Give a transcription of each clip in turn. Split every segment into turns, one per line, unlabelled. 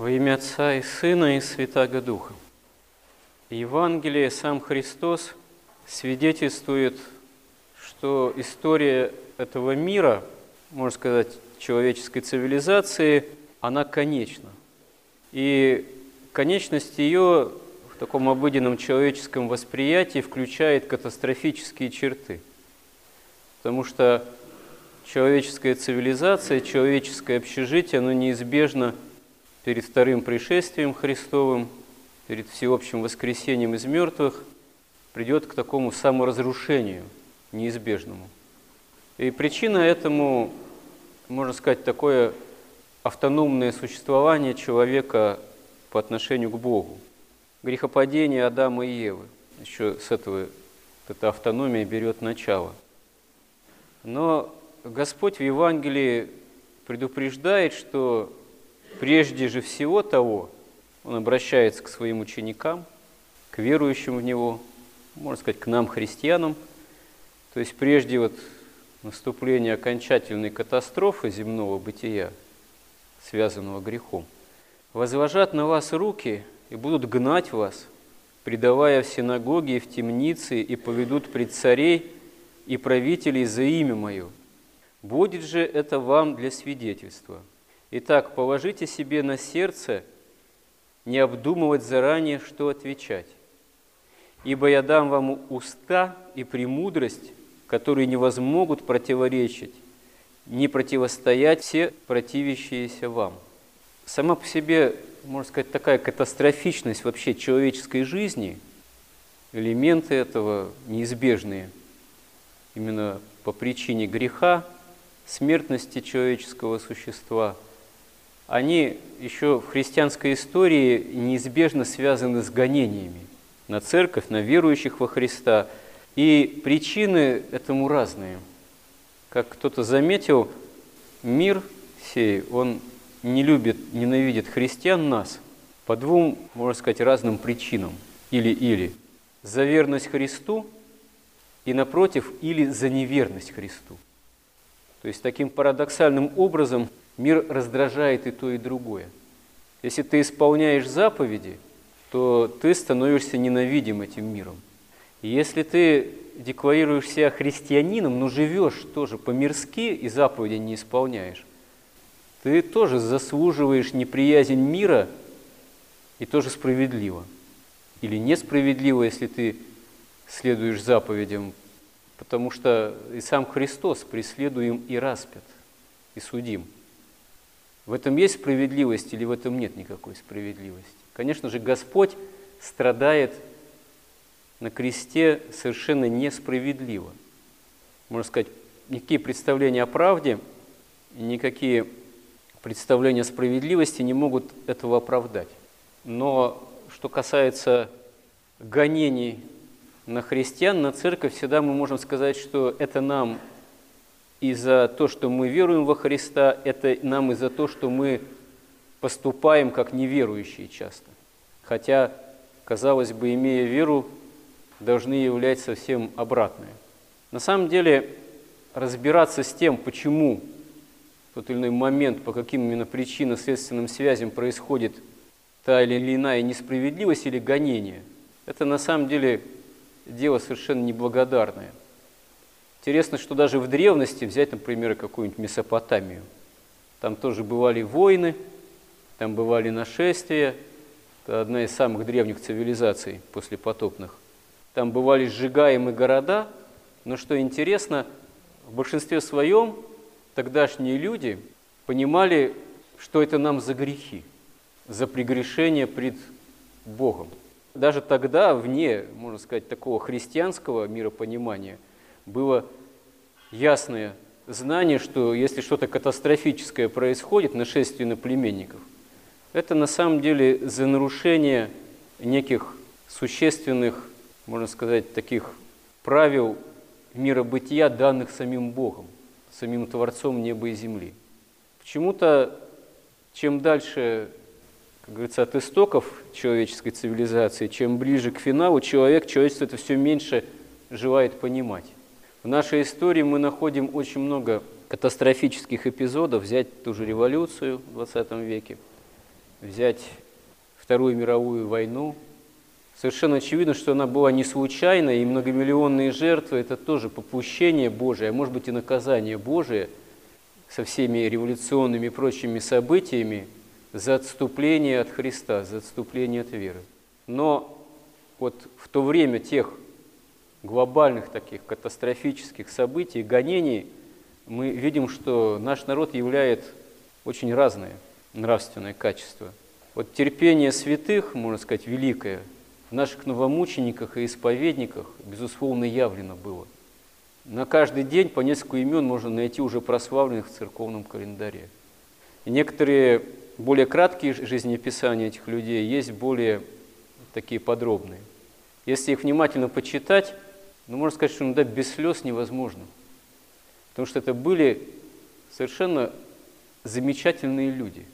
Во имя Отца и Сына и Святаго Духа. Евангелие, сам Христос свидетельствует, что история этого мира, можно сказать, человеческой цивилизации, она конечна. И конечность ее в таком обыденном человеческом восприятии включает катастрофические черты. Потому что человеческая цивилизация, человеческое общежитие, оно неизбежно перед вторым пришествием Христовым, перед всеобщим воскресением из мертвых, придет к такому саморазрушению неизбежному. И причина этому, можно сказать, такое автономное существование человека по отношению к Богу. Грехопадение Адама и Евы. Еще с этого эта автономия берет начало. Но Господь в Евангелии предупреждает, что прежде же всего того, Он обращается к своим ученикам, к верующим в Него, можно сказать, к нам, христианам. То есть прежде вот наступления окончательной катастрофы земного бытия, связанного грехом, возложат на вас руки и будут гнать вас, предавая в синагоги и в темницы, и поведут пред царей и правителей за имя Мое – Будет же это вам для свидетельства. Итак, положите себе на сердце не обдумывать заранее, что отвечать. Ибо я дам вам уста и премудрость, которые не возмогут противоречить, не противостоять все противящиеся вам. Сама по себе, можно сказать, такая катастрофичность вообще человеческой жизни, элементы этого неизбежные именно по причине греха, смертности человеческого существа, они еще в христианской истории неизбежно связаны с гонениями на церковь, на верующих во Христа. И причины этому разные. Как кто-то заметил, мир сей, он не любит, ненавидит христиан нас по двум, можно сказать, разным причинам. Или-или. За верность Христу и, напротив, или за неверность Христу. То есть таким парадоксальным образом мир раздражает и то, и другое. Если ты исполняешь заповеди, то ты становишься ненавидим этим миром. И если ты декларируешь себя христианином, но живешь тоже по-мирски и заповеди не исполняешь, ты тоже заслуживаешь неприязнь мира и тоже справедливо. Или несправедливо, если ты следуешь заповедям потому что и сам Христос преследуем и распят, и судим. В этом есть справедливость или в этом нет никакой справедливости? Конечно же, Господь страдает на кресте совершенно несправедливо. Можно сказать, никакие представления о правде, никакие представления о справедливости не могут этого оправдать. Но что касается гонений на христиан, на церковь, всегда мы можем сказать, что это нам и за то, что мы веруем во Христа, это нам и за то, что мы поступаем как неверующие часто. Хотя, казалось бы, имея веру, должны являть совсем обратное. На самом деле, разбираться с тем, почему в тот или иной момент, по каким именно причинно-следственным связям происходит та или иная несправедливость или гонение, это на самом деле дело совершенно неблагодарное. Интересно, что даже в древности, взять, например, какую-нибудь Месопотамию, там тоже бывали войны, там бывали нашествия, это одна из самых древних цивилизаций после потопных. Там бывали сжигаемые города, но что интересно, в большинстве своем тогдашние люди понимали, что это нам за грехи, за прегрешение пред Богом. Даже тогда, вне, можно сказать, такого христианского миропонимания, было ясное знание, что если что-то катастрофическое происходит, нашествие на племенников, это на самом деле за нарушение неких существенных, можно сказать, таких правил мира бытия, данных самим Богом, самим Творцом неба и земли. Почему-то, чем дальше как говорится, от истоков человеческой цивилизации, чем ближе к финалу человек, человечество это все меньше желает понимать. В нашей истории мы находим очень много катастрофических эпизодов, взять ту же революцию в 20 веке, взять Вторую мировую войну, совершенно очевидно, что она была не случайной, и многомиллионные жертвы – это тоже попущение Божие, а может быть и наказание Божие со всеми революционными и прочими событиями за отступление от Христа, за отступление от веры. Но вот в то время тех глобальных таких катастрофических событий, гонений, мы видим, что наш народ являет очень разные нравственные качества. Вот терпение святых, можно сказать, великое, в наших новомучениках и исповедниках, безусловно, явлено было. На каждый день по несколько имен можно найти уже прославленных в церковном календаре. И некоторые более краткие жизнеописания этих людей есть более такие подробные. Если их внимательно почитать, ну, можно сказать, что иногда без слез невозможно. Потому что это были совершенно замечательные люди,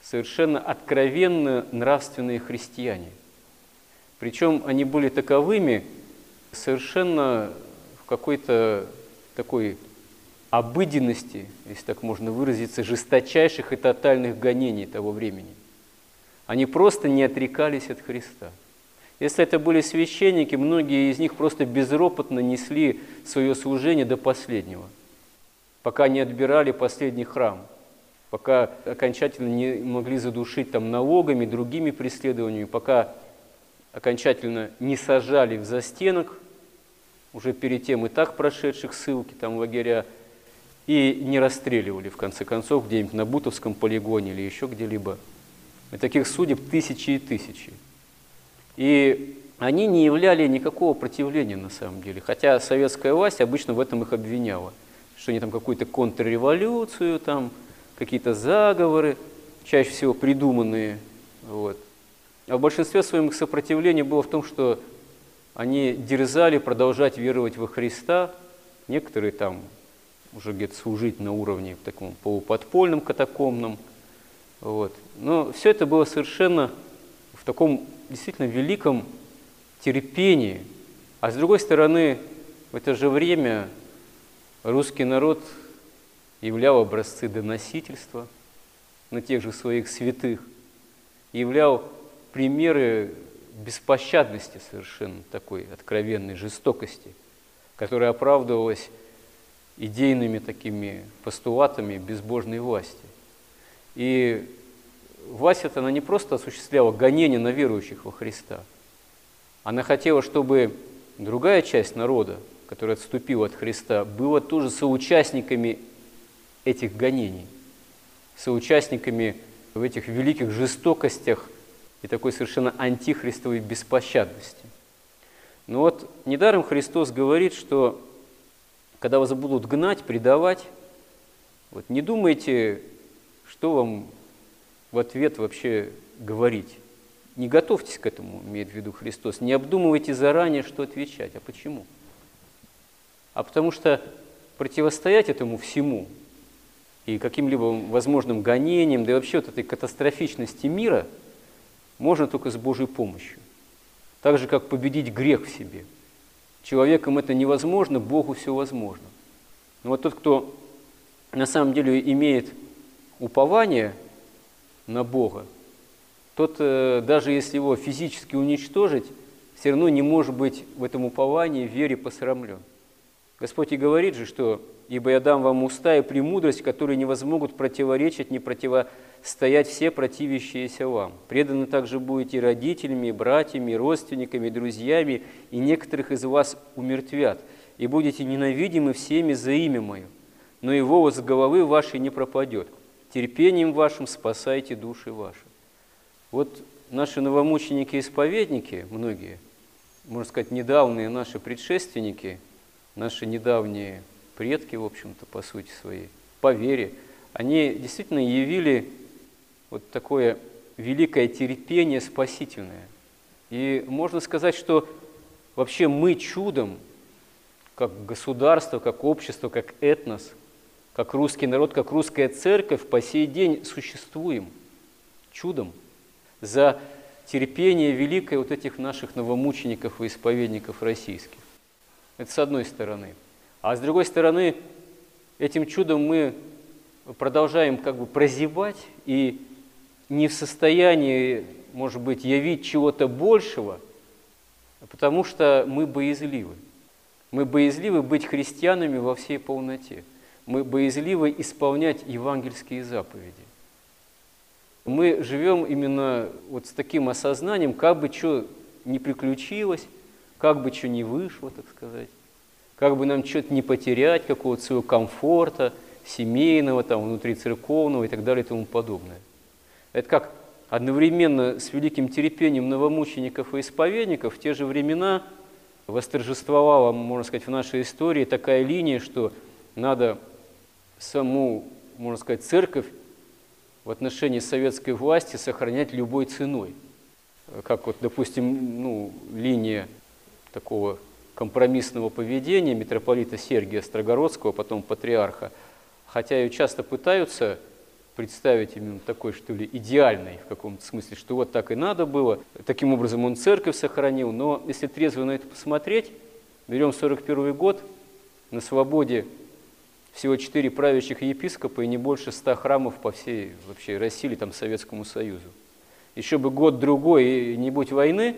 совершенно откровенно нравственные христиане. Причем они были таковыми совершенно в какой-то такой обыденности, если так можно выразиться, жесточайших и тотальных гонений того времени. Они просто не отрекались от Христа – если это были священники, многие из них просто безропотно несли свое служение до последнего, пока не отбирали последний храм, пока окончательно не могли задушить там налогами, другими преследованиями, пока окончательно не сажали в застенок, уже перед тем и так прошедших ссылки там лагеря, и не расстреливали, в конце концов, где-нибудь на Бутовском полигоне или еще где-либо. И таких судеб тысячи и тысячи. И они не являли никакого противления на самом деле, хотя советская власть обычно в этом их обвиняла, что они там какую-то контрреволюцию, там какие-то заговоры, чаще всего придуманные. Вот. А в большинстве своем их сопротивление было в том, что они дерзали продолжать веровать во Христа, некоторые там уже где-то служить на уровне таком полуподпольном, катакомном. Вот. Но все это было совершенно в таком действительно великом терпении. А с другой стороны, в это же время русский народ являл образцы доносительства на тех же своих святых, являл примеры беспощадности совершенно такой откровенной жестокости, которая оправдывалась идейными такими постулатами безбожной власти. И власть эта, она не просто осуществляла гонение на верующих во Христа. Она хотела, чтобы другая часть народа, которая отступила от Христа, была тоже соучастниками этих гонений, соучастниками в этих великих жестокостях и такой совершенно антихристовой беспощадности. Но вот недаром Христос говорит, что когда вас будут гнать, предавать, вот не думайте, что вам в ответ вообще говорить. Не готовьтесь к этому, имеет в виду Христос. Не обдумывайте заранее, что отвечать. А почему? А потому что противостоять этому всему и каким-либо возможным гонениям, да и вообще вот этой катастрофичности мира можно только с Божьей помощью. Так же, как победить грех в себе. Человеком это невозможно, Богу все возможно. Но вот тот, кто на самом деле имеет упование – на Бога, тот, э, даже если его физически уничтожить, все равно не может быть в этом уповании, в вере посрамлен. Господь и говорит же, что «Ибо я дам вам уста и премудрость, которые не возмогут противоречить, не противостоять все противящиеся вам. Преданы также будете родителями, братьями, родственниками, друзьями, и некоторых из вас умертвят, и будете ненавидимы всеми за имя Мое, но и волос головы вашей не пропадет» терпением вашим спасайте души ваши. Вот наши новомученики-исповедники, многие, можно сказать, недавние наши предшественники, наши недавние предки, в общем-то, по сути своей, по вере, они действительно явили вот такое великое терпение спасительное. И можно сказать, что вообще мы чудом, как государство, как общество, как этнос – как русский народ, как русская церковь по сей день существуем чудом за терпение великое вот этих наших новомучеников и исповедников российских. Это с одной стороны. А с другой стороны, этим чудом мы продолжаем как бы прозевать и не в состоянии, может быть, явить чего-то большего, потому что мы боязливы. Мы боязливы быть христианами во всей полноте. Мы боязливы исполнять евангельские заповеди. Мы живем именно вот с таким осознанием, как бы что не приключилось, как бы что не вышло, так сказать, как бы нам что-то не потерять, какого-то своего комфорта, семейного, там, внутрицерковного и так далее и тому подобное. Это как одновременно с великим терпением новомучеников и исповедников в те же времена восторжествовала, можно сказать, в нашей истории такая линия, что надо саму, можно сказать, церковь в отношении советской власти сохранять любой ценой. Как вот, допустим, ну, линия такого компромиссного поведения митрополита Сергия Строгородского, потом патриарха, хотя ее часто пытаются представить именно такой, что ли, идеальной в каком-то смысле, что вот так и надо было. Таким образом он церковь сохранил. Но если трезво на это посмотреть, берем 41 год, на свободе всего четыре правящих епископа и не больше ста храмов по всей вообще России или там Советскому Союзу. Еще бы год-другой и не будь войны,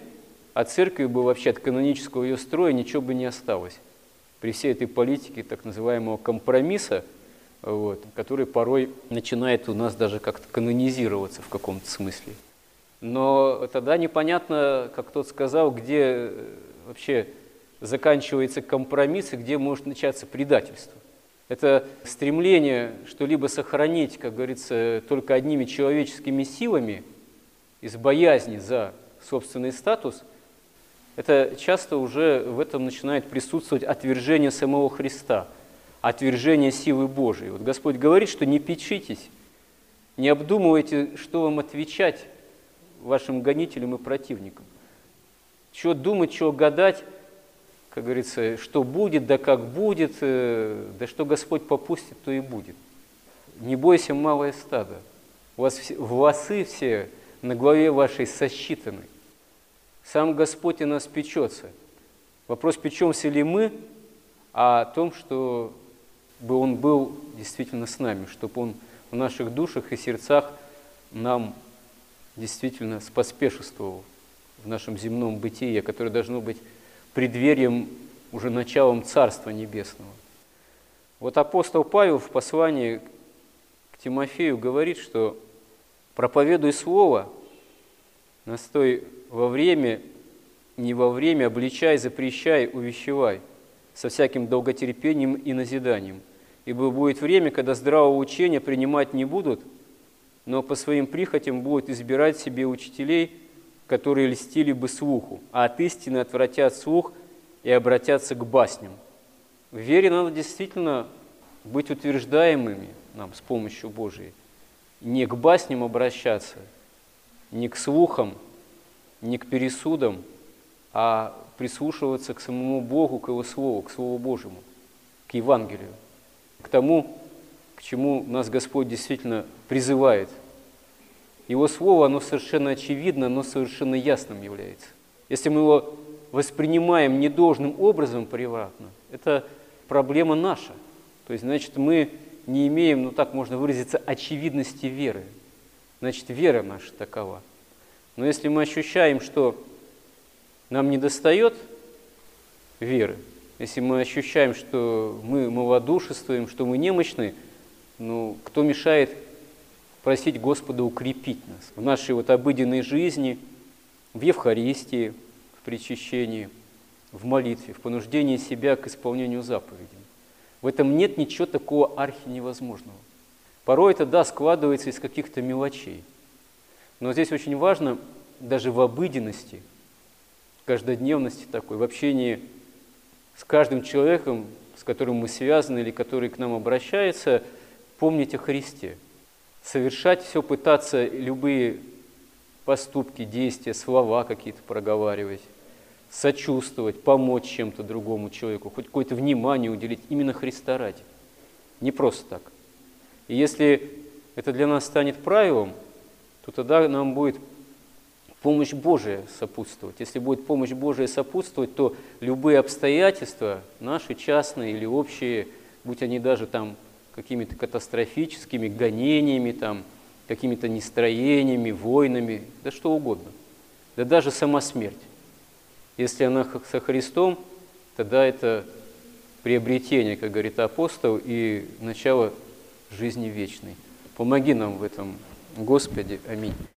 а церкви бы вообще от канонического ее строя ничего бы не осталось. При всей этой политике так называемого компромисса, вот, который порой начинает у нас даже как-то канонизироваться в каком-то смысле. Но тогда непонятно, как тот сказал, где вообще заканчивается компромисс и где может начаться предательство. Это стремление что-либо сохранить, как говорится, только одними человеческими силами из боязни за собственный статус, это часто уже в этом начинает присутствовать отвержение самого Христа, отвержение силы Божией. Вот Господь говорит, что не печитесь, не обдумывайте, что вам отвечать вашим гонителям и противникам. Чего думать, чего гадать, как говорится, что будет, да как будет, э, да что Господь попустит, то и будет. Не бойся, малое стадо. У вас волосы все на главе вашей сосчитаны. Сам Господь и нас печется. Вопрос, печемся ли мы, а о том, что бы Он был действительно с нами, чтобы Он в наших душах и сердцах нам действительно споспешествовал в нашем земном бытии, которое должно быть преддверием, уже началом Царства Небесного. Вот апостол Павел в послании к Тимофею говорит, что проповедуй Слово, настой во время, не во время, обличай, запрещай, увещевай, со всяким долготерпением и назиданием. Ибо будет время, когда здравого учения принимать не будут, но по своим прихотям будут избирать себе учителей – которые льстили бы слуху, а от истины отвратят слух и обратятся к басням. В вере надо действительно быть утверждаемыми нам с помощью Божией, не к басням обращаться, не к слухам, не к пересудам, а прислушиваться к самому Богу, к Его Слову, к Слову Божьему, к Евангелию, к тому, к чему нас Господь действительно призывает – его слово, оно совершенно очевидно, оно совершенно ясным является. Если мы его воспринимаем недолжным образом превратно, это проблема наша. То есть, значит, мы не имеем, ну так можно выразиться, очевидности веры. Значит, вера наша такова. Но если мы ощущаем, что нам не достает веры, если мы ощущаем, что мы малодушествуем, что мы немощны, ну, кто мешает просить Господа укрепить нас в нашей вот обыденной жизни, в Евхаристии, в причащении, в молитве, в понуждении себя к исполнению заповедей. В этом нет ничего такого архи невозможного. Порой это, да, складывается из каких-то мелочей. Но здесь очень важно даже в обыденности, каждодневности такой, в общении с каждым человеком, с которым мы связаны или который к нам обращается, помнить о Христе – совершать все, пытаться любые поступки, действия, слова какие-то проговаривать, сочувствовать, помочь чем-то другому человеку, хоть какое-то внимание уделить именно Христа ради. Не просто так. И если это для нас станет правилом, то тогда нам будет помощь Божия сопутствовать. Если будет помощь Божия сопутствовать, то любые обстоятельства, наши частные или общие, будь они даже там какими-то катастрофическими гонениями, там, какими-то нестроениями, войнами, да что угодно. Да даже сама смерть. Если она со Христом, тогда это приобретение, как говорит апостол, и начало жизни вечной. Помоги нам в этом, Господи. Аминь.